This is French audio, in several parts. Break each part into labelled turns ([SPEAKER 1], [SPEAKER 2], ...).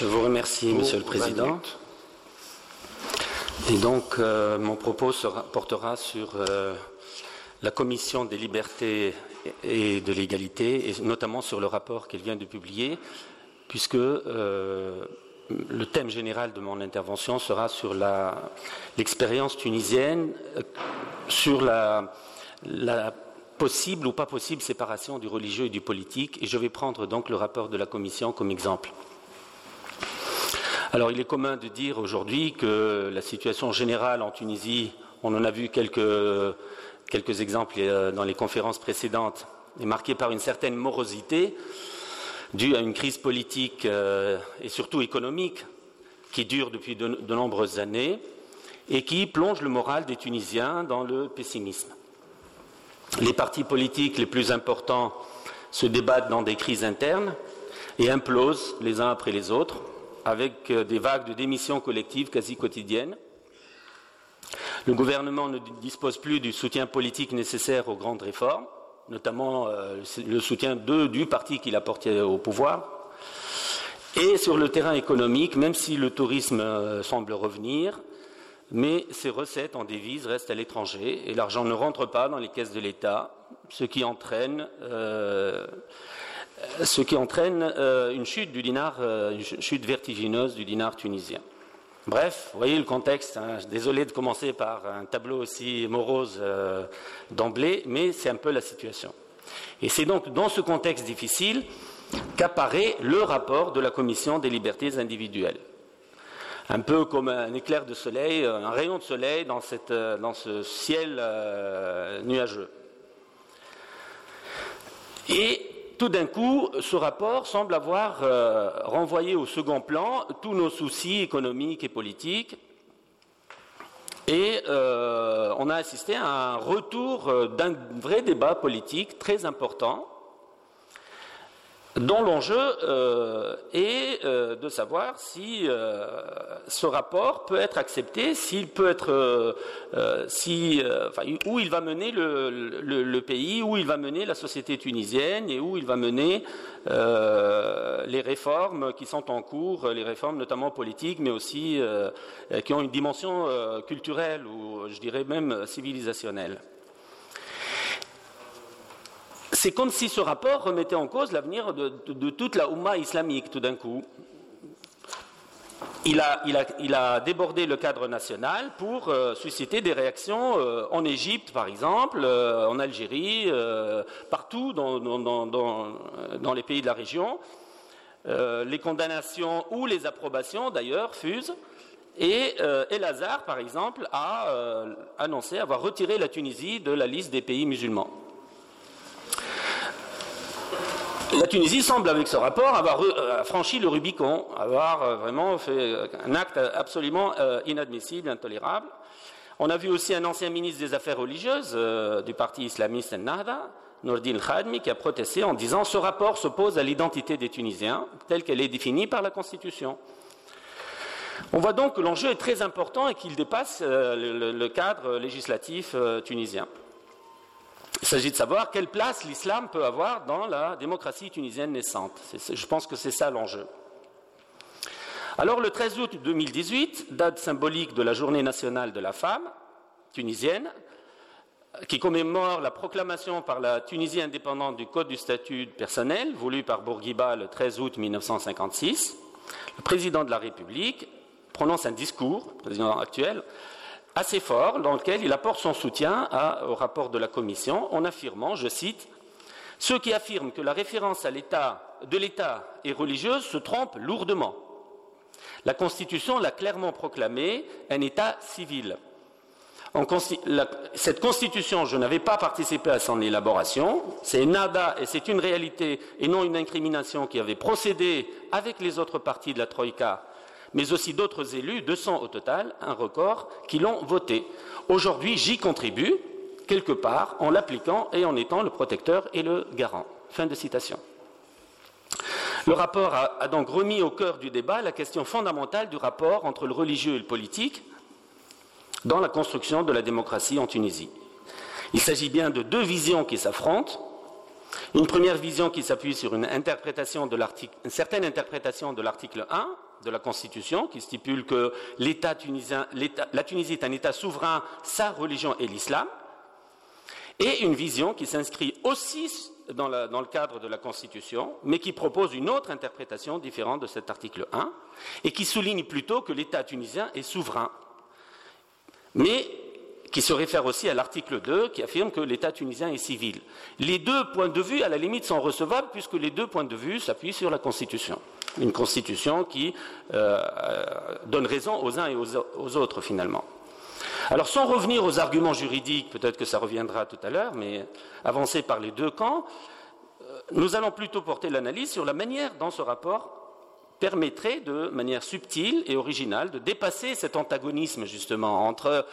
[SPEAKER 1] Je vous remercie, Monsieur le Président. Et donc, euh, mon propos portera sur euh, la Commission des libertés et de l'égalité, et notamment sur le rapport qu'elle vient de publier, puisque euh, le thème général de mon intervention sera sur l'expérience tunisienne, sur la, la possible ou pas possible séparation du religieux et du politique, et je vais prendre donc le rapport de la Commission comme exemple. Il est commun de dire aujourd'hui que la situation générale en Tunisie, on en a vu quelques, exemples euh, dans les conférences précédentes, est marquée par une certaine morosité due à une crise politique euh, et surtout économique qui dure depuis de, de nombreuses années et qui plonge le moral des Tunisiens dans le pessimisme. Les partis politiques les plus importants se débattent dans des crises internes et implosent les uns après les autres avec euh, des vagues de démissions collectives quasi quotidiennes. Le gouvernement ne dispose plus du soutien politique nécessaire aux grandes réformes, notamment euh, le soutien du parti qu'il a porté au pouvoir. Et sur le terrain économique, même si le tourisme euh, semble revenir, mais ses recettes en devises restent à l'étranger et l'argent ne rentre pas dans les caisses de l'État, ce qui entraîne ce qui entraîne euh, une chute du dinar, euh, une chute vertigineuse du dinar tunisien. Bref, vous voyez le contexte. Hein. Désolé de commencer par un tableau aussi morose d'emblée, mais c'est un peu la situation. Et c'est donc dans ce contexte difficile qu'apparaît le rapport de la Commission des libertés individuelles. Un peu comme un éclair de soleil, un rayon de soleil dans, dans ce ciel nuageux. Et tout d'un coup, ce rapport semble avoir euh, renvoyé au second plan tous nos soucis économiques et politiques. Et euh, on a assisté à un retour euh, d'un vrai débat politique très important dont l'enjeu euh, est euh, de savoir si euh, ce rapport peut être accepté, s'il peut être, si, où il va mener le, pays, où il va mener la société tunisienne et où il va mener les réformes qui sont en cours, les réformes notamment politiques, mais aussi qui ont une dimension culturelle ou je dirais même civilisationnelle. C'est comme si ce rapport remettait en cause l'avenir de, toute la Oumma islamique tout d'un coup. Il a, débordé le cadre national pour euh, susciter des réactions euh, en Égypte, par exemple, euh, en Algérie, partout dans, les pays de la région. les condamnations ou les approbations, d'ailleurs, fusent. Et El Hazar, par exemple, a annoncé avoir retiré la Tunisie de la liste des pays musulmans. La Tunisie semble, avec ce rapport, avoir euh, franchi le Rubicon, avoir euh, vraiment fait euh, un acte absolument inadmissible, intolérable. On a vu aussi un ancien ministre des Affaires religieuses du parti islamiste Nahda, Nordin Khadmi, qui a protesté en disant ce rapport s'oppose à l'identité des Tunisiens telle qu'elle est définie par la Constitution. On voit donc que l'enjeu est très important et qu'il dépasse le, cadre législatif tunisien. Il s'agit de savoir quelle place l'islam peut avoir dans la démocratie tunisienne naissante. je pense que c'est ça l'enjeu. Alors le 13 août 2018, date symbolique de la journée nationale de la femme tunisienne, qui commémore la proclamation par la Tunisie indépendante du Code du statut personnel, voulu par Bourguiba le 13 août 1956, le président de la République prononce un discours, président actuel, assez fort dans lequel il apporte son soutien au rapport de la Commission en affirmant, je cite, Ceux qui affirment que la référence à l'état de l'État est religieuse se trompent lourdement. La Constitution l'a clairement proclamé un État civil. cette Constitution, je n'avais pas participé à son élaboration, c'est nada et c'est une réalité et non une incrimination qui avait procédé avec les autres partis de la Troïka mais aussi d'autres élus, 200 au total, un record, qui l'ont voté. Aujourd'hui, j'y contribue, quelque part, en l'appliquant et en étant le protecteur et le garant. Fin de citation. Le rapport a, donc remis au cœur du débat la question fondamentale du rapport entre le religieux et le politique dans la construction de la démocratie en Tunisie. Il s'agit bien de deux visions qui s'affrontent. Une première vision qui s'appuie sur une, interprétation de une certaine interprétation de l'article 1 de la Constitution qui stipule que la Tunisie est un État souverain, sa religion est l'islam, et une vision qui s'inscrit aussi dans, le cadre de la Constitution, mais qui propose une autre interprétation différente de cet article 1, et qui souligne plutôt que l'État tunisien est souverain, mais qui se réfère aussi à l'article 2, qui affirme que l'État tunisien est civil. Les deux points de vue, à la limite, sont recevables, puisque les deux points de vue s'appuient sur la Constitution. Une Constitution qui euh, donne raison aux uns et aux autres, finalement. Alors, sans revenir aux arguments juridiques, peut-être que ça reviendra tout à l'heure, mais avancés par les deux camps, euh, nous allons plutôt porter l'analyse sur la manière dont ce rapport permettrait de manière subtile et originale de dépasser cet antagonisme justement entre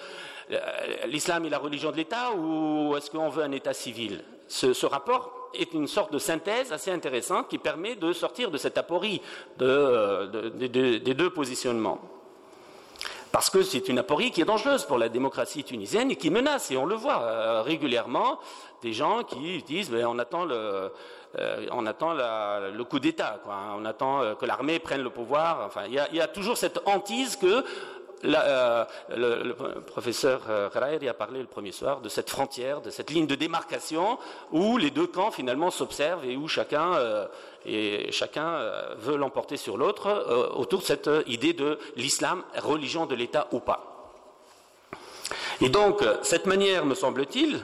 [SPEAKER 1] euh, l'islam et la religion de l'État ou est-ce qu'on veut un État civil? Ce, rapport est une sorte de synthèse assez intéressante qui permet de sortir de cette aporie euh, des deux positionnements. Parce que c'est une aporie qui est dangereuse pour la démocratie tunisienne et qui menace, et on le voit euh, régulièrement, des gens qui disent ben, on attend le, euh, on attend le coup d'État, on attend que l'armée prenne le pouvoir. Enfin, il y, a toujours cette hantise que euh, le, professeur Kharairi a parlé le premier soir de cette frontière, de cette ligne de démarcation où les deux camps finalement s'observent et où chacun, et chacun veut l'emporter sur l'autre autour de cette idée de l'islam, religion de l'État ou pas. Et donc, cette manière, me semble-t-il,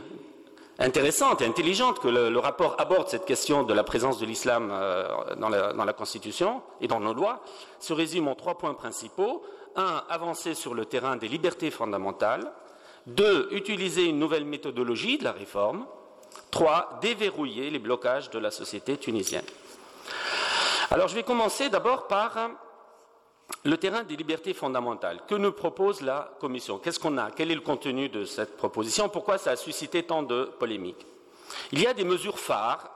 [SPEAKER 1] intéressante et intelligente que le, rapport aborde cette question de la présence de l'islam euh, dans, la, Constitution et dans nos lois se résume en trois points principaux. Un, avancer sur le terrain des libertés fondamentales. Deux, utiliser une nouvelle méthodologie de la réforme. Trois, déverrouiller les blocages de la société tunisienne. Alors je vais commencer d'abord par le terrain des libertés fondamentales. Que nous propose la Commission? Qu'est-ce qu'on a? Quel est le contenu de cette proposition? Pourquoi ça a suscité tant de polémiques? Il y a des mesures phares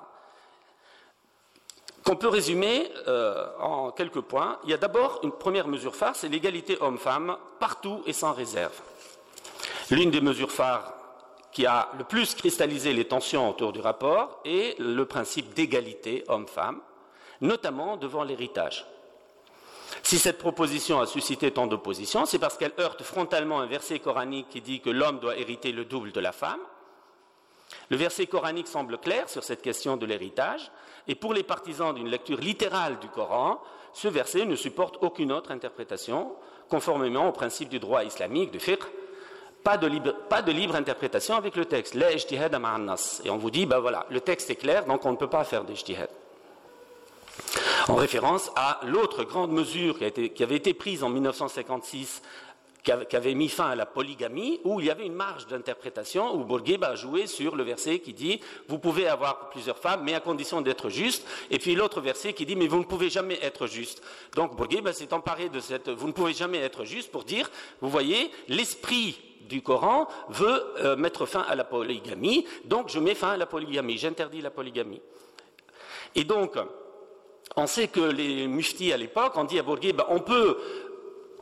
[SPEAKER 1] qu'on peut résumer euh, en quelques points. Il y a d'abord une première mesure phare, c'est l'égalité homme-femme, partout et sans réserve. L'une des mesures phares qui a le plus cristallisé les tensions autour du rapport est le principe d'égalité homme-femme, notamment devant l'héritage. Si cette proposition a suscité tant d'opposition, c'est parce qu'elle heurte frontalement un verset coranique qui dit que l'homme doit hériter le double de la femme. Le verset coranique semble clair sur cette question de l'héritage, et pour les partisans d'une lecture littérale du Coran, ce verset ne supporte aucune autre interprétation, conformément au principe du droit islamique, du fiqh, pas de, libre, interprétation avec le texte. Et on vous dit, ben voilà, le texte est clair, donc on ne peut pas faire d'ijtihad en référence à l'autre grande mesure qui, avait été prise en 1956 qui avait mis fin à la polygamie, où il y avait une marge d'interprétation, où Bourguiba a joué sur le verset qui dit Vous pouvez avoir plusieurs femmes, mais à condition d'être juste, et puis l'autre verset qui dit Mais vous ne pouvez jamais être juste. Donc Bourguiba s'est emparé de cette Vous ne pouvez jamais être juste pour dire Vous voyez, l'esprit du Coran veut euh, mettre fin à la polygamie, donc je mets fin à la polygamie, j'interdis la polygamie. Et donc, on sait que les muftis à l'époque ont dit à Bourguiba, on peut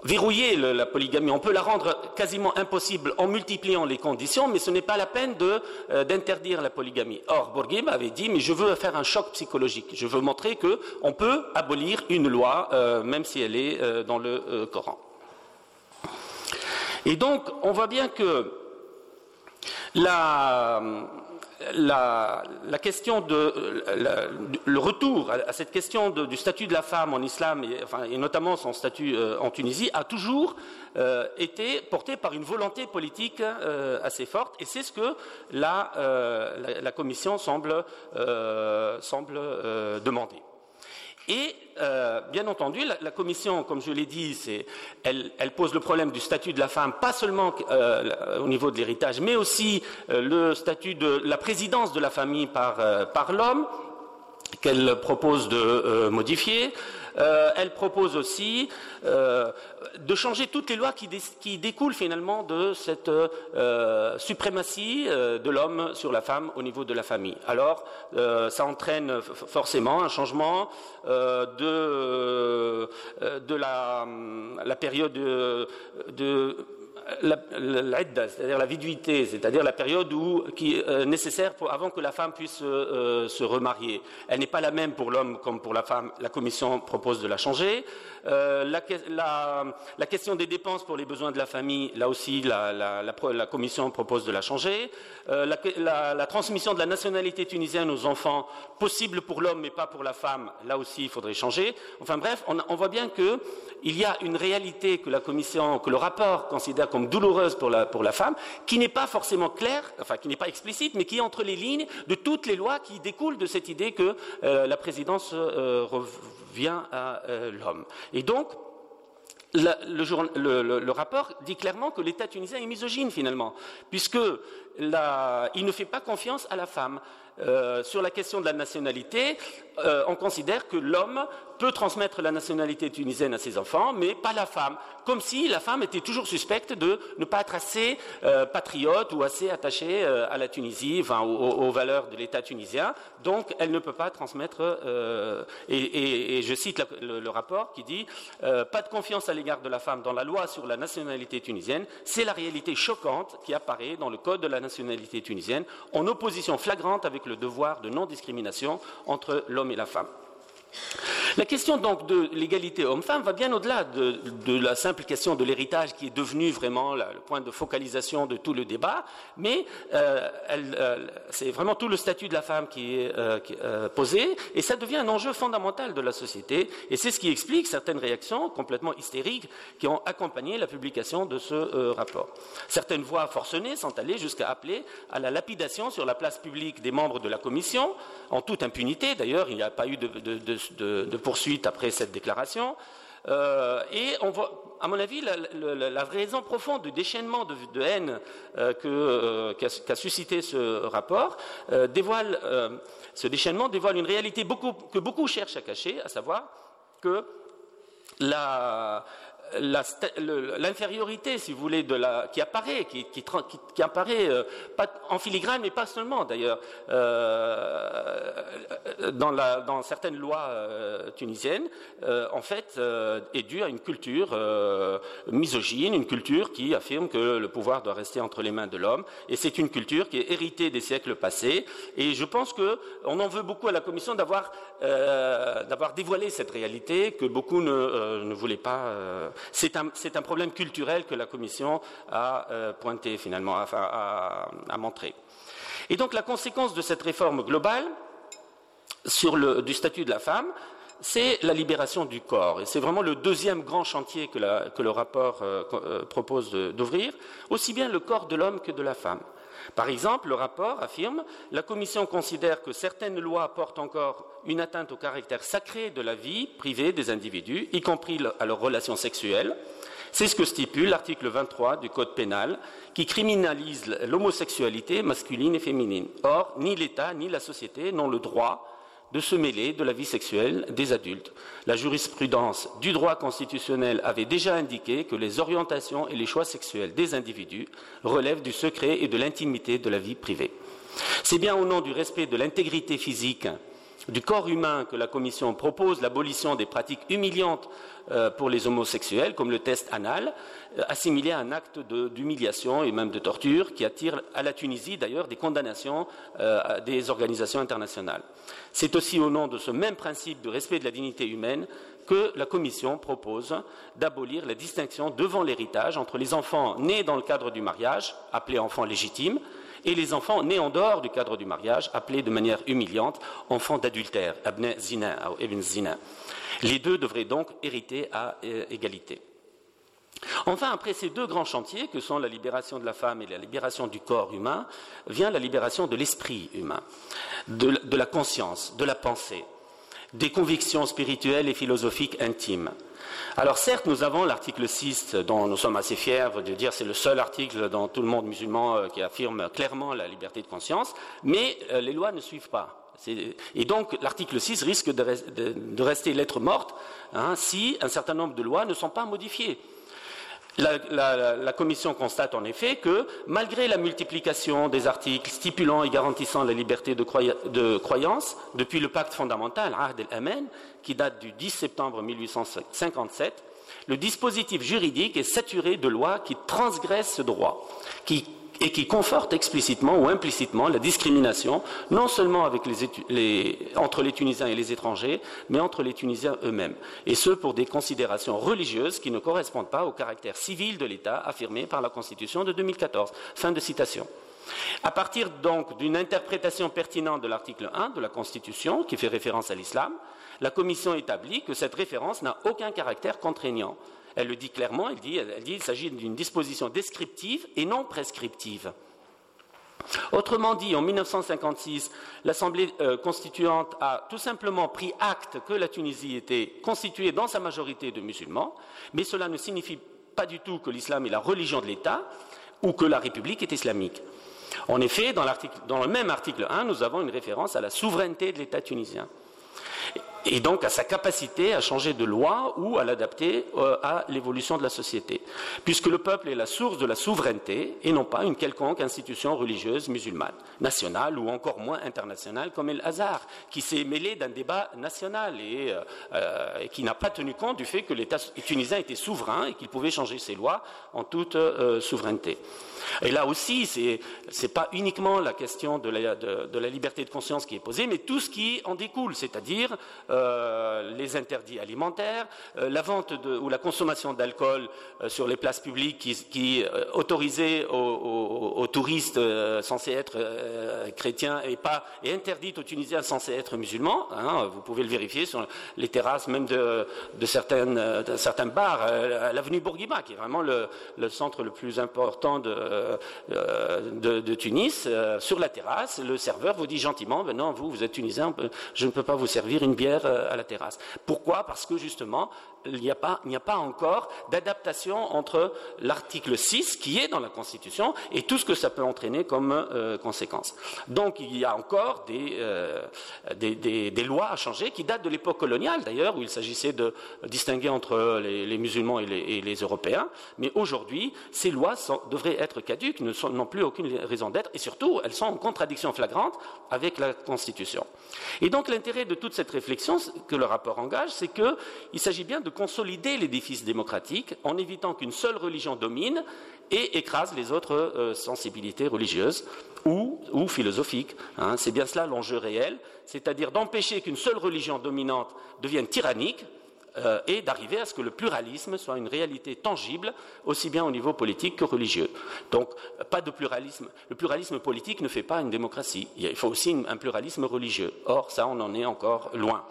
[SPEAKER 1] verrouiller la polygamie, on peut la rendre quasiment impossible en multipliant les conditions, mais ce n'est pas la peine euh, d'interdire la polygamie. Or, Bourguiba avait dit, mais je veux faire un choc psychologique, je veux montrer qu'on peut abolir une loi, euh, même si elle est euh, dans le Coran. Et donc, on voit bien que la, la, question de le retour à, cette question du statut de la femme en islam et, notamment son statut euh, en Tunisie a toujours euh, été porté par une volonté politique euh, assez forte et c'est ce que la, Commission semble demander. Et euh, bien entendu, la, Commission, comme je l'ai dit, elle, pose le problème du statut de la femme, pas seulement euh, au niveau de l'héritage, mais aussi euh, le statut de la présidence de la famille par, par l'homme, qu'elle propose de modifier. Euh, elle propose aussi euh, de changer toutes les lois qui, découlent finalement de cette euh, suprématie de l'homme sur la femme au niveau de la famille. Alors, ça entraîne forcément un changement de, la, période de c'est-à-dire la viduité, c'est-à-dire la période qui est euh, nécessaire avant que la femme puisse euh, se remarier. Elle n'est pas la même pour l'homme comme pour la femme. La Commission propose de la changer. La, question des dépenses pour les besoins de la famille, là aussi, la, Commission propose de la changer. La, transmission de la nationalité tunisienne aux enfants, possible pour l'homme mais pas pour la femme, là aussi, il faudrait changer. Enfin bref, on, voit bien qu'il y a une réalité que la Commission, que le rapport considère comme douloureuse pour la, femme, qui n'est pas forcément claire, enfin qui n'est pas explicite, mais qui est entre les lignes de toutes les lois qui découlent de cette idée que euh, la présidence euh, revient à euh, l'homme. Et donc, le, rapport dit clairement que l'État tunisien est misogyne finalement, puisque il ne fait pas confiance à la femme. Sur la question de la nationalité, on considère que l'homme peut transmettre la nationalité tunisienne à ses enfants, mais pas la femme. Comme si la femme était toujours suspecte de ne pas être assez euh, patriote ou assez attachée euh, à la Tunisie, aux, valeurs de l'État tunisien. Donc, elle ne peut pas transmettre. Euh, et, je cite le, rapport qui dit pas de confiance à l'égard de la femme dans la loi sur la nationalité tunisienne. C'est la réalité choquante qui apparaît dans le code de la nationalité tunisienne, en opposition flagrante avec le devoir de non-discrimination entre l'homme et la femme. La question donc de l'égalité homme-femme va bien au-delà de, la simple question de l'héritage qui est devenu vraiment le point de focalisation de tout le débat, mais euh, euh, c'est vraiment tout le statut de la femme qui est euh, posé et ça devient un enjeu fondamental de la société et c'est ce qui explique certaines réactions complètement hystériques qui ont accompagné la publication de ce rapport. Certaines voix forcenées sont allées jusqu'à appeler à la lapidation sur la place publique des membres de la commission, en toute impunité d'ailleurs, il n'y a pas eu de, de poursuite après cette déclaration. Euh, et on voit, à mon avis, la, raison profonde du déchaînement de, haine euh, euh, qu'a suscité ce rapport dévoile, ce déchaînement dévoile une réalité que beaucoup cherchent à cacher, à savoir que la, l'infériorité, si vous voulez, qui apparaît, qui, apparaît euh, pas en filigrane, mais pas seulement d'ailleurs, euh, dans, certaines lois euh, tunisiennes, en fait, est due à une culture misogyne, une culture qui affirme que le pouvoir doit rester entre les mains de l'homme, et c'est une culture qui est héritée des siècles passés. Et je pense qu'on en veut beaucoup à la Commission d'avoir dévoilé cette réalité que beaucoup ne voulaient pas c'est un, problème culturel que la Commission a euh, pointé finalement, a, montré. Et donc la conséquence de cette réforme globale du statut de la femme, c'est la libération du corps. Et c'est vraiment le deuxième grand chantier que, le rapport euh, euh, propose d'ouvrir, aussi bien le corps de l'homme que de la femme. Par exemple, le rapport affirme La Commission considère que certaines lois portent encore une atteinte au caractère sacré de la vie privée des individus, y compris à leurs relations sexuelles. C'est ce que stipule l'article 23 du Code pénal, qui criminalise l'homosexualité masculine et féminine. Or, ni l'État ni la société n'ont le droit de se mêler de la vie sexuelle des adultes. La jurisprudence du droit constitutionnel avait déjà indiqué que les orientations et les choix sexuels des individus relèvent du secret et de l'intimité de la vie privée. C'est bien au nom du respect de l'intégrité physique du corps humain que la Commission propose l'abolition des pratiques humiliantes euh, pour les homosexuels, comme le test anal, euh, assimilé à un acte d'humiliation et même de torture, qui attire à la Tunisie d'ailleurs des condamnations euh, des organisations internationales. C'est aussi au nom de ce même principe de respect de la dignité humaine que la Commission propose d'abolir la distinction devant l'héritage entre les enfants nés dans le cadre du mariage, appelés enfants légitimes, et les enfants nés en dehors du cadre du mariage, appelés de manière humiliante enfants d'adultère, zina ou ibn zina. Les deux devraient donc hériter à euh, égalité. Enfin, après ces deux grands chantiers, que sont la libération de la femme et la libération du corps humain, vient la libération de l'esprit humain, de la conscience, de la pensée, des convictions spirituelles et philosophiques intimes. Alors certes, nous avons l'article 6 dont nous sommes assez fiers de dire c'est le seul article dans tout le monde musulman euh, qui affirme clairement la liberté de conscience, mais euh, les lois ne suivent pas. Et donc l'article 6 risque de, rester lettre morte hein, si un certain nombre de lois ne sont pas modifiées. La, Commission constate en effet que, malgré la multiplication des articles stipulant et garantissant la liberté de, croyance, depuis le pacte fondamental, Ahd el-Amen, qui date du 10 septembre 1857, Le dispositif juridique est saturé de lois qui transgressent ce droit, et qui confortent explicitement ou implicitement la discrimination, non seulement entre les Tunisiens et les étrangers, mais entre les Tunisiens eux-mêmes, et ce pour des considérations religieuses qui ne correspondent pas au caractère civil de l'État affirmé par la Constitution de 2014. Fin de citation. À partir donc d'une interprétation pertinente de l'article 1 de la Constitution, qui fait référence à l'islam, la Commission établit que cette référence n'a aucun caractère contraignant. Elle le dit clairement, elle dit, qu'il s'agit d'une disposition descriptive et non prescriptive. Autrement dit, en 1956, l'Assemblée euh, constituante a tout simplement pris acte que la Tunisie était constituée dans sa majorité de musulmans, mais cela ne signifie pas du tout que l'islam est la religion de l'État ou que la République est islamique. En effet, dans le même article 1, nous avons une référence à la souveraineté de l'État tunisien et donc à sa capacité à changer de loi ou à l'adapter euh, à l'évolution de la société, puisque le peuple est la source de la souveraineté et non pas une quelconque institution religieuse musulmane, nationale ou encore moins internationale comme El Hazar, qui s'est mêlé d'un débat national et, euh, euh, qui n'a pas tenu compte du fait que l'État tunisien était souverain et qu'il pouvait changer ses lois en toute souveraineté. Et là aussi, ce n'est pas uniquement la question de la, liberté de conscience qui est posée, mais tout ce qui en découle, c'est-à-dire euh, les interdits alimentaires, euh, la vente ou la consommation d'alcool euh, sur les places publiques qui, autorisée aux, touristes censés être chrétiens et interdite aux Tunisiens censés être musulmans. Hein, vous pouvez le vérifier sur les terrasses même de, certains bars, l'avenue Bourguiba, qui est vraiment le, centre le plus important de, de, Tunis. sur la terrasse, le serveur vous dit gentiment, ben non, vous, vous êtes tunisien, je ne peux pas vous servir une bière euh, à la terrasse. Pourquoi? Parce que justement, il n'y a pas, encore d'adaptation entre l'article 6 qui est dans la Constitution et tout ce que ça peut entraîner comme euh, conséquence. Donc il y a encore euh, des, lois à changer qui datent de l'époque coloniale d'ailleurs, où il s'agissait de distinguer entre les, musulmans et les, Européens. Mais aujourd'hui, ces lois devraient être caduques, n'ont plus aucune raison d'être et surtout, elles sont en contradiction flagrante avec la Constitution. Et donc l'intérêt de toute cette réflexion que le rapport engage, c'est qu'il s'agit bien de consolider l'édifice démocratique en évitant qu'une seule religion domine et écrase les autres euh, sensibilités religieuses ou, philosophiques. Hein. C'est bien cela l'enjeu réel, c'est-à-dire d'empêcher qu'une seule religion dominante devienne tyrannique euh, et d'arriver à ce que le pluralisme soit une réalité tangible, aussi bien au niveau politique que religieux. Donc, pas de pluralisme. Le pluralisme politique ne fait pas une démocratie. Il faut aussi un pluralisme religieux. Or, ça, on en est encore loin.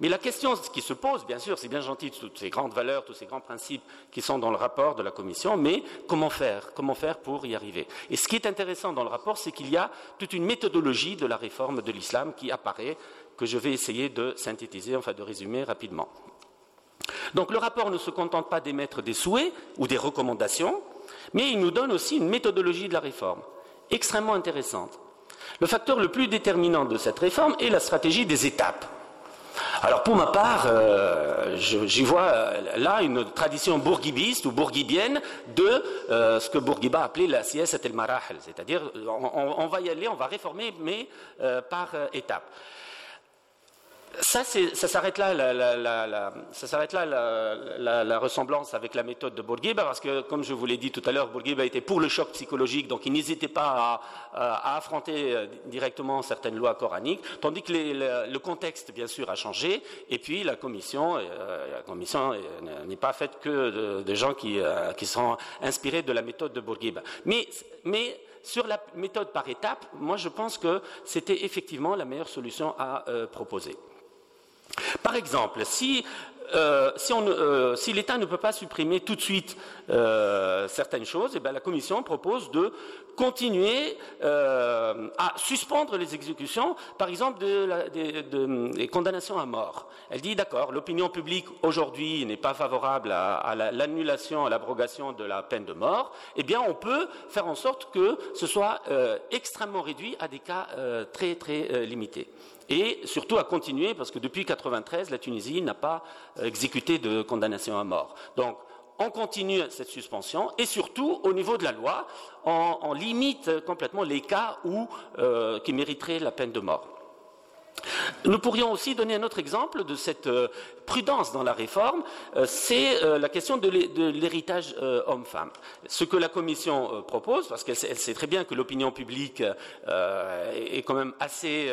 [SPEAKER 1] Mais la question qui se pose, bien sûr, c'est bien gentil toutes ces grandes valeurs, tous ces grands principes qui sont dans le rapport de la Commission, mais comment faire Comment faire pour y arriver? Et ce qui est intéressant dans le rapport, c'est qu'il y a toute une méthodologie de la réforme de l'islam qui apparaît, que je vais essayer de synthétiser, enfin de résumer rapidement. Donc le rapport ne se contente pas d'émettre des souhaits ou des recommandations, mais il nous donne aussi une méthodologie de la réforme, extrêmement intéressante. Le facteur le plus déterminant de cette réforme est la stratégie des étapes. Alors pour ma part, euh, j'y vois euh, là une tradition bourguibiste ou bourguibienne de euh, ce que Bourguiba appelait la sieste el marahel, c'est-à-dire on, va y aller, on va réformer, mais par étapes ça, ça s'arrête là, la, ça s'arrête là la, ressemblance avec la méthode de Bourguiba, parce que, comme je vous l'ai dit tout à l'heure, Bourguiba était pour le choc psychologique, donc il n'hésitait pas à, affronter euh, directement certaines lois coraniques, tandis que le, contexte, bien sûr, a changé, et puis la commission, euh, la commission euh, n'est pas faite que de, gens qui, qui, sont inspirés de la méthode de Bourguiba. Mais, mais sur la méthode par étapes, moi je pense que c'était effectivement la meilleure solution à proposer. Par exemple, si, euh, euh, si, l'État ne peut pas supprimer tout de suite euh, certaines choses, eh bien, la Commission propose de continuer à suspendre les exécutions, par exemple des condamnations à mort. Elle dit d'accord, l'opinion publique aujourd'hui n'est pas favorable à, l'annulation, à l'abrogation de la peine de mort. Eh bien, on peut faire en sorte que ce soit extrêmement réduit à des cas très très limités et surtout à continuer, parce que depuis 1993, la Tunisie n'a pas euh, exécuté de condamnation à mort. Donc, on continue cette suspension et surtout, au niveau de la loi, on, limite complètement les cas où, euh, qui mériteraient la peine de mort. Nous pourrions aussi donner un autre exemple de cette euh, prudence dans la réforme, euh, c'est euh, la question de l'héritage homme-femme. Ce que la Commission propose, parce qu'elle sait très bien que l'opinion publique est quand même assez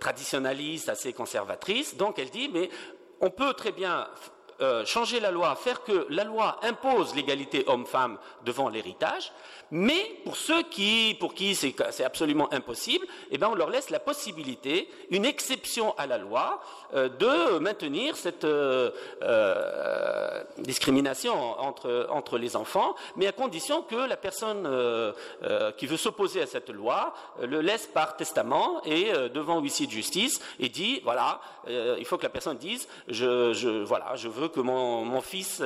[SPEAKER 1] traditionnaliste, assez conservatrice, donc elle dit, mais on peut très bien changer la loi, faire que la loi impose l'égalité homme-femme devant l'héritage, mais pour ceux qui, pour qui c'est absolument impossible, eh bien, on leur laisse la possibilité, une exception à la loi, euh, de maintenir cette euh, euh, discrimination entre, entre, les enfants, mais à condition que la personne qui veut s'opposer à cette loi le laisse par testament et devant huissier de justice et dit voilà, il faut que la personne dise je voilà, je veux que mon, mon fils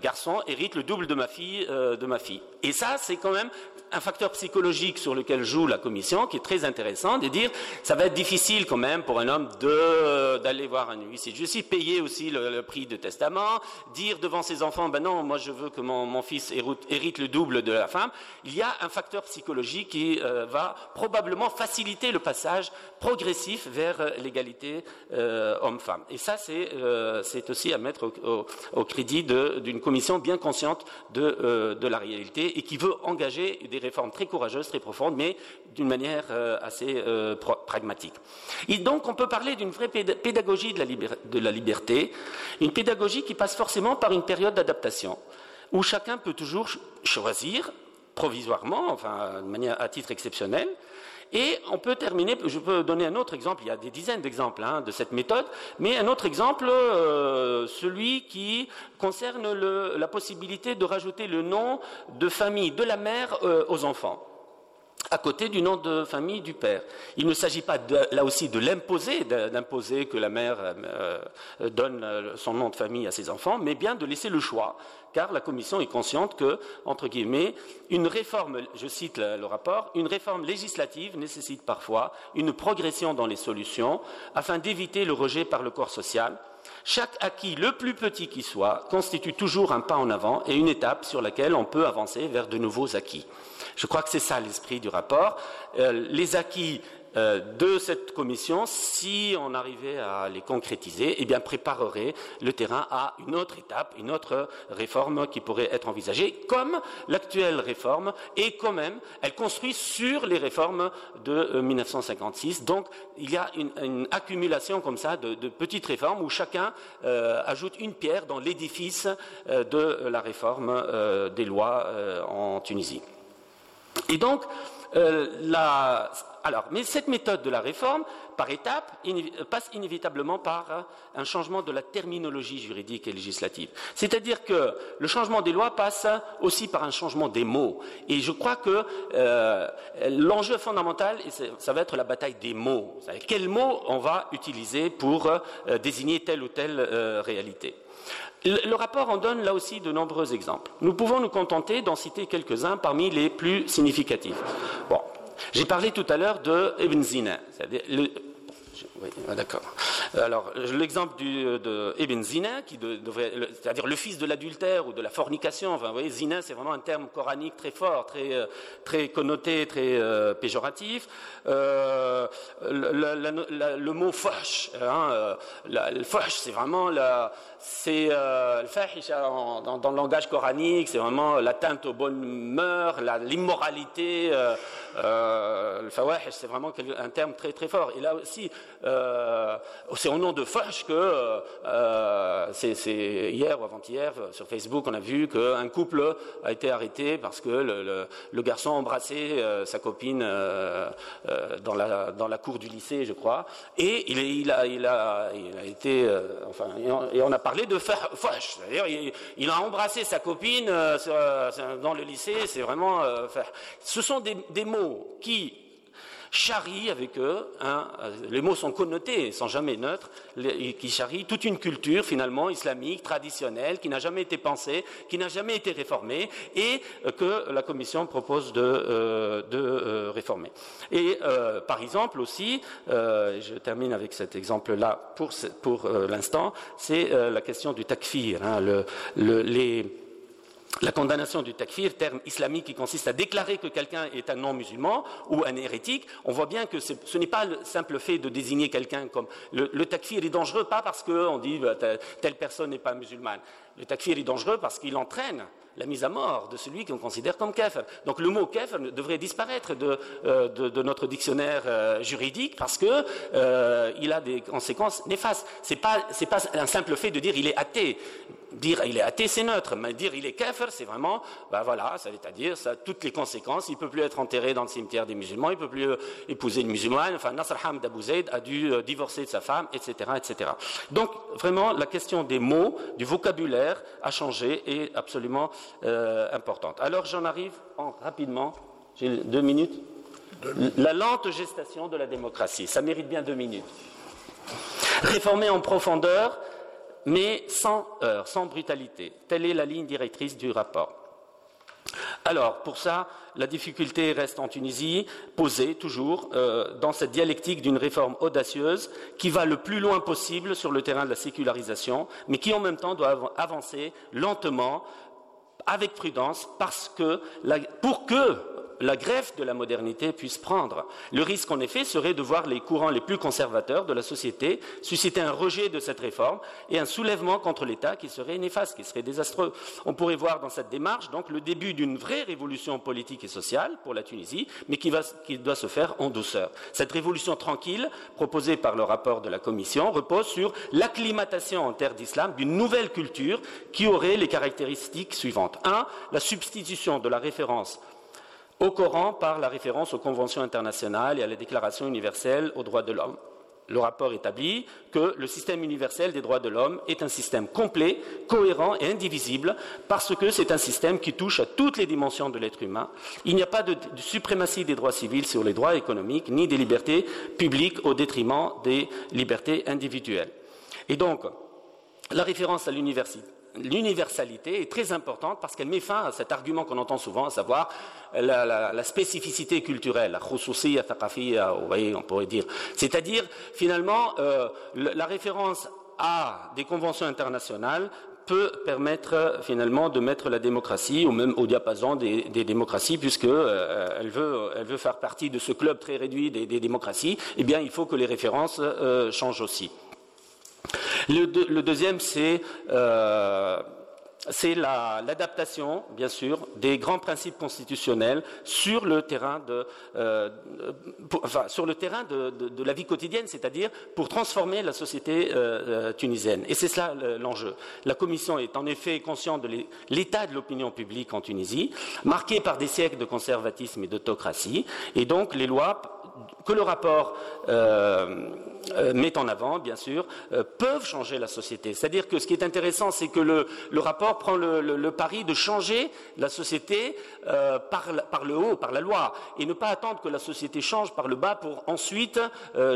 [SPEAKER 1] garçon hérite le double de ma fille de ma fille. Et ça, c'est quand même un facteur psychologique sur lequel joue la commission qui est très intéressant de dire ça va être difficile quand même pour un homme d'aller voir un huissier de justice, payer aussi le, prix de testament, dire devant ses enfants ben non, moi je veux que mon, fils hérite, le double de la femme. Il y a un facteur psychologique qui euh, va probablement faciliter le passage progressif vers euh, l'égalité euh, homme-femme. Et ça, c'est aussi à mettre au, crédit d'une commission bien consciente de, de la réalité et qui veut engager des réformes très courageuses, très profondes, mais d'une manière euh, assez euh, pragmatique. Et donc, on peut parler d'une vraie pédagogie de la, liberté, une pédagogie qui passe forcément par une période d'adaptation, où chacun peut toujours choisir provisoirement, enfin, de manière à titre exceptionnel, et on peut terminer, je peux donner un autre exemple, il y a des dizaines d'exemples hein, de cette méthode, mais un autre exemple, euh, celui qui concerne la possibilité de rajouter le nom de famille de la mère aux enfants à côté du nom de famille du père. Il ne s'agit pas là aussi de l'imposer, d'imposer que la mère euh, donne euh, son nom de famille à ses enfants, mais bien de laisser le choix, car la Commission est consciente que, entre guillemets, une réforme, je cite le rapport, une réforme législative nécessite parfois une progression dans les solutions afin d'éviter le rejet par le corps social. Chaque acquis, le plus petit qui soit, constitue toujours un pas en avant et une étape sur laquelle on peut avancer vers de nouveaux acquis. Je crois que c'est ça l'esprit du rapport. Euh, les acquis de cette commission, si on arrivait à les concrétiser, eh bien préparerait le terrain à une autre étape, une autre réforme qui pourrait être envisagée, comme l'actuelle réforme, et quand même, elle construit sur les réformes de 1956. Euh, Donc, il y a une, accumulation comme ça de, petites réformes où chacun ajoute une pierre dans l'édifice de la réforme des lois en Tunisie. Et donc, euh, alors, mais cette méthode de la réforme, par étapes, passe inévitablement par un changement de la terminologie juridique et législative. C'est-à-dire que le changement des lois passe aussi par un changement des mots. Et je crois que euh, l'enjeu fondamental, ça va être la bataille des mots. Quels mots on va utiliser pour euh, désigner telle ou telle réalité le rapport en donne là aussi de nombreux exemples. Nous pouvons nous contenter d'en citer quelques-uns parmi les plus significatifs. Bon, j'ai parlé tout à l'heure de Ibn Zina, oui, ah, d'accord. Alors, l'exemple de Ibn Zina, qui devrait, c'est-à-dire le fils de l'adultère ou de la fornication. Enfin, vous voyez, Zina, c'est vraiment un terme coranique très fort, très, euh, très connoté, très euh, péjoratif. Euh, le, mot fash, hein, le c'est vraiment la, c'est le fahisha dans, dans, le langage coranique, c'est vraiment l'atteinte aux bonnes mœurs, l'immoralité. le fawahish, c'est vraiment un terme très très fort. Et là aussi, euh, c'est au nom de Foch que euh, c'est hier ou avant-hier sur Facebook, on a vu qu'un couple a été arrêté parce que le, garçon a embrassé euh, sa copine dans, la, dans la cour du lycée, je crois, et il, a, il, a, il a été, enfin, et on a parlé de Foch, c'est-à-dire il, a embrassé sa copine dans le lycée, c'est vraiment, ce sont des mots qui charrient avec eux, hein, les mots sont connotés, sans jamais neutres, qui charrient toute une culture finalement islamique, traditionnelle, qui n'a jamais été pensée, qui n'a jamais été réformée, et que la Commission propose de, euh, euh, réformer. Et euh, par exemple aussi, je termine avec cet exemple-là pour l'instant, c'est la question du takfir. Hein, les la condamnation du takfir, terme islamique qui consiste à déclarer que quelqu'un est un non-musulman ou un hérétique, on voit bien que ce n'est pas le simple fait de désigner quelqu'un comme... Le, takfir est dangereux pas parce qu'on dit bah, telle personne n'est pas musulmane. Le takfir est dangereux parce qu'il entraîne la mise à mort de celui qu'on considère comme kafir. Donc le mot kafir devrait disparaître de, euh, notre dictionnaire euh, juridique parce qu'il euh, a des conséquences néfastes. Ce n'est pas, pas, un simple fait de dire il est athée. Dire il est athée, c'est neutre, mais dire il est kafir, c'est vraiment, ben voilà, ça veut dire ça, toutes les conséquences. Il peut plus être enterré dans le cimetière des musulmans, il peut plus épouser une musulmane. Enfin, Nasr Hamd Zayd a dû divorcer de sa femme, etc., etc. Donc vraiment, la question des mots, du vocabulaire a changé et absolument euh, importante. Alors j'en arrive rapidement, j'ai deux minutes. La lente gestation de la démocratie, ça mérite bien deux minutes. Réformer en profondeur, mais sans heurts, sans brutalité. Telle est la ligne directrice du rapport. Alors, pour ça, la difficulté reste en Tunisie, posée toujours, euh, dans cette dialectique d'une réforme audacieuse qui va le plus loin possible sur le terrain de la sécularisation, mais qui en même temps doit avancer lentement, avec prudence, parce que pour que la greffe de la modernité puisse prendre. Le risque, en effet, serait de voir les courants les plus conservateurs de la société susciter un rejet de cette réforme et un soulèvement contre l'État qui serait néfaste, qui serait désastreux. On pourrait voir dans cette démarche donc le début d'une vraie révolution politique et sociale pour la Tunisie, mais qui, qui doit se faire en douceur. Cette révolution tranquille, proposée par le rapport de la Commission, repose sur l'acclimatation en terre d'islam d'une nouvelle culture qui aurait les caractéristiques suivantes. Un, la substitution de la référence au Coran par la référence aux conventions internationales et à la Déclaration universelle aux droits de l'homme. Le rapport établit que le système universel des droits de l'homme est un système complet, cohérent et indivisible parce que c'est un système qui touche à toutes les dimensions de l'être humain. Il n'y a pas de, de, suprématie des droits civils sur les droits économiques ni des libertés publiques au détriment des libertés individuelles. Et donc, la référence à l'université l'universalité est très importante parce qu'elle met fin à cet argument qu'on entend souvent, à savoir la, spécificité culturelle, la vous voyez, on pourrait dire. C'est-à-dire, finalement, euh, la référence à des conventions internationales peut permettre finalement de mettre la démocratie ou même au diapason des, démocraties, puisque euh, elle, veut, faire partie de ce club très réduit des, démocraties. Eh bien, il faut que les références euh, changent aussi. Le, deuxième, c'est euh, l'adaptation, bien sûr, des grands principes constitutionnels sur le terrain de, euh, la vie quotidienne, c'est-à-dire pour transformer la société euh, tunisienne. Et c'est cela l'enjeu. La Commission est en effet consciente de l'état de l'opinion publique en Tunisie, marqué par des siècles de conservatisme et d'autocratie, et donc les lois que le rapport euh, euh, met en avant, bien sûr, euh, peuvent changer la société. C'est-à-dire que ce qui est intéressant, c'est que le, rapport prend le, pari de changer la société par, le haut, par la loi, et ne pas attendre que la société change par le bas pour ensuite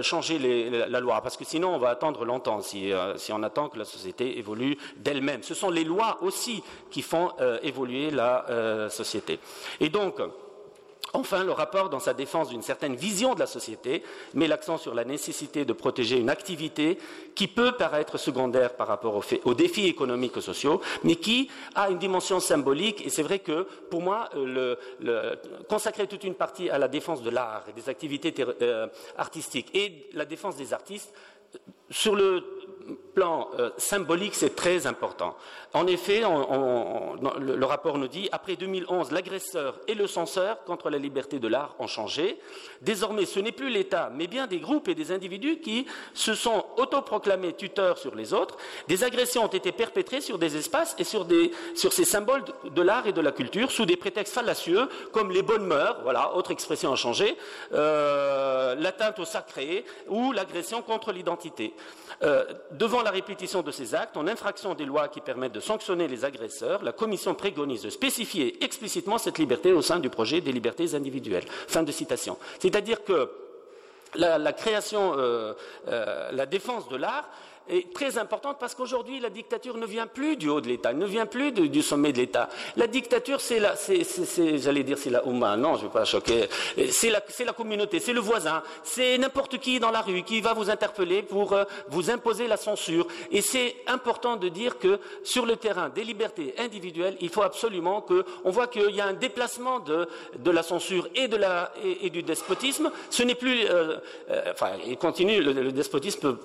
[SPEAKER 1] changer la loi. Parce que sinon, on va attendre longtemps si, si on attend que la société évolue d'elle-même. Ce sont les lois aussi qui font évoluer la société. Et donc, Enfin, le rapport, dans sa défense d'une certaine vision de la société, met l'accent sur la nécessité de protéger une activité qui peut paraître secondaire par rapport aux, défis économiques et sociaux, mais qui a une dimension symbolique. Et c'est vrai que, pour moi, euh, consacrer toute une partie à la défense de l'art et des activités euh, artistiques et la défense des artistes, sur le plan euh, symbolique, c'est très important. En effet, le, rapport nous dit, après 2011, l'agresseur et le censeur contre la liberté de l'art ont changé. Désormais, ce n'est plus l'État, mais bien des groupes et des individus qui se sont autoproclamés tuteurs sur les autres. Des agressions ont été perpétrées sur des espaces et sur, ces symboles de, l'art et de la culture sous des prétextes fallacieux comme les bonnes mœurs, voilà, autre expression a changé, euh, l'atteinte au sacré ou l'agression contre l'identité. Euh, devant la répétition de ces actes, en infraction des lois qui permettent de sanctionner les agresseurs, la Commission préconise de spécifier explicitement cette liberté au sein du projet des libertés individuelles. Fin de citation. C'est-à-dire que la, création, euh, euh, la défense de l'art est très importante parce qu'aujourd'hui, la dictature ne vient plus du haut de l'État, ne vient plus du sommet de l'État. La dictature, c'est la, j'allais dire, c'est la Ouma, non, je ne vais pas choquer, c'est la, la, communauté, c'est le voisin, c'est n'importe qui dans la rue qui va vous interpeller pour euh, vous imposer la censure. Et c'est important de dire que sur le terrain des libertés individuelles, il faut absolument que, on voit qu'il y a un déplacement de, de la censure et, de la, et, du despotisme. Ce n'est plus, euh, euh, enfin, il continue, le, despotisme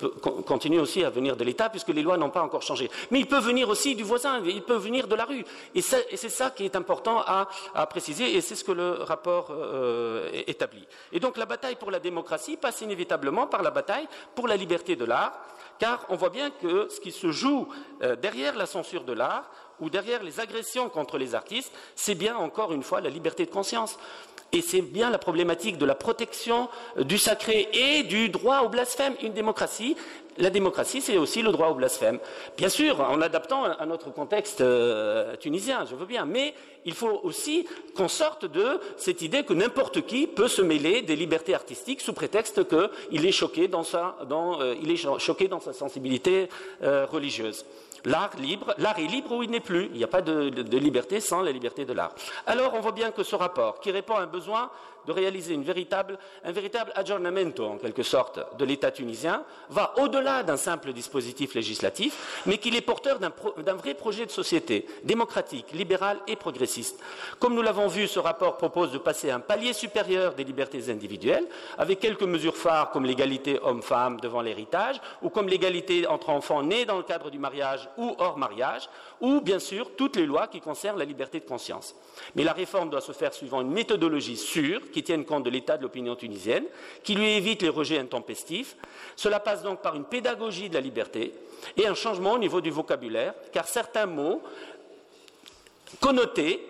[SPEAKER 1] continue aussi à venir de l'État puisque les lois n'ont pas encore changé. Mais il peut venir aussi du voisin, il peut venir de la rue. Et, c'est ça qui est important à, préciser et c'est ce que le rapport euh, établit. Et donc la bataille pour la démocratie passe inévitablement par la bataille pour la liberté de l'art, car on voit bien que ce qui se joue euh, derrière la censure de l'art ou derrière les agressions contre les artistes, c'est bien encore une fois la liberté de conscience. Et c'est bien la problématique de la protection euh, du sacré et du droit au blasphème. Une démocratie, la démocratie, c'est aussi le droit au blasphème. Bien sûr, en adaptant à notre contexte euh, tunisien, je veux bien, mais il faut aussi qu'on sorte de cette idée que n'importe qui peut se mêler des libertés artistiques sous prétexte qu'il est choqué dans sa, euh, il est choqué dans sa sensibilité religieuse. L'art libre, l'art est libre ou il n'est plus. Il n'y a pas de, liberté sans la liberté de l'art. Alors on voit bien que ce rapport, qui répond à un besoin de réaliser un véritable aggiornamento, en quelque sorte, de l'État tunisien, va au-delà d'un simple dispositif législatif, mais qu'il est porteur d'un vrai projet de société démocratique, libéral et progressiste. Comme nous l'avons vu, ce rapport propose de passer à un palier supérieur des libertés individuelles, avec quelques mesures phares comme l'égalité homme-femme devant l'héritage, ou comme l'égalité entre enfants nés dans le cadre du mariage ou hors mariage, ou bien sûr toutes les lois qui concernent la liberté de conscience. Mais la réforme doit se faire suivant une méthodologie sûre, qui tienne compte de l'état de l'opinion tunisienne, qui lui évite les rejets intempestifs. Cela passe donc par une pédagogie de la liberté et un changement au niveau du vocabulaire, car certains mots connotés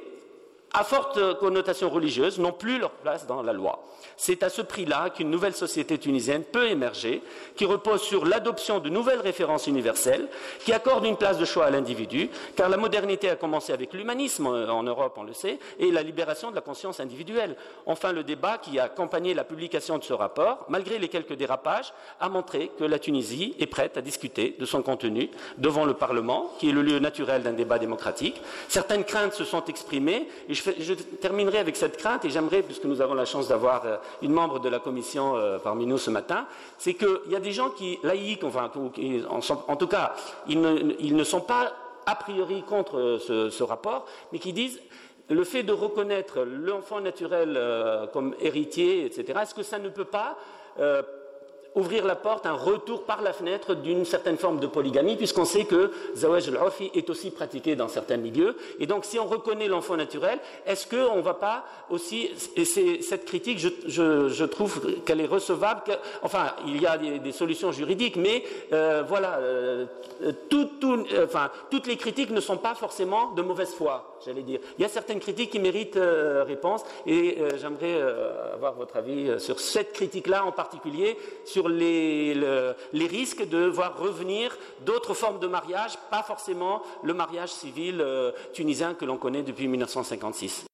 [SPEAKER 1] à forte connotation religieuse n'ont plus leur place dans la loi. C'est à ce prix-là qu'une nouvelle société tunisienne peut émerger, qui repose sur l'adoption de nouvelles références universelles, qui accordent une place de choix à l'individu, car la modernité a commencé avec l'humanisme euh, en Europe, on le sait, et la libération de la conscience individuelle. Enfin, le débat qui a accompagné la publication de ce rapport, malgré les quelques dérapages, a montré que la Tunisie est prête à discuter de son contenu devant le Parlement, qui est le lieu naturel d'un débat démocratique. Certaines craintes se sont exprimées, et je, terminerai avec cette crainte, et j'aimerais, puisque nous avons la chance d'avoir euh, une membre de la commission euh, parmi nous ce matin, c'est qu'il y a des gens qui, laïcs, enfin, en, tout cas, ils ne, sont pas a priori contre euh, ce, rapport, mais qui disent le fait de reconnaître l'enfant naturel comme héritier, etc., est-ce que ça ne peut pas ouvrir la porte, un retour par la fenêtre d'une certaine forme de polygamie, puisqu'on sait que Zawaj al-Urfi est aussi pratiqué dans certains milieux. Et donc, si on reconnaît l'enfant naturel, est-ce qu'on ne va pas aussi. Et cette critique, je, trouve qu'elle est recevable. enfin, il y a des, solutions juridiques, mais euh, voilà, euh, toutes les critiques ne sont pas forcément de mauvaise foi, j'allais dire. Il y a certaines critiques qui méritent euh, réponse, et j'aimerais avoir votre avis sur cette critique-là en particulier, sur les, risques de voir revenir d'autres formes de mariage, pas forcément le mariage civil euh, tunisien que l'on connaît depuis 1956.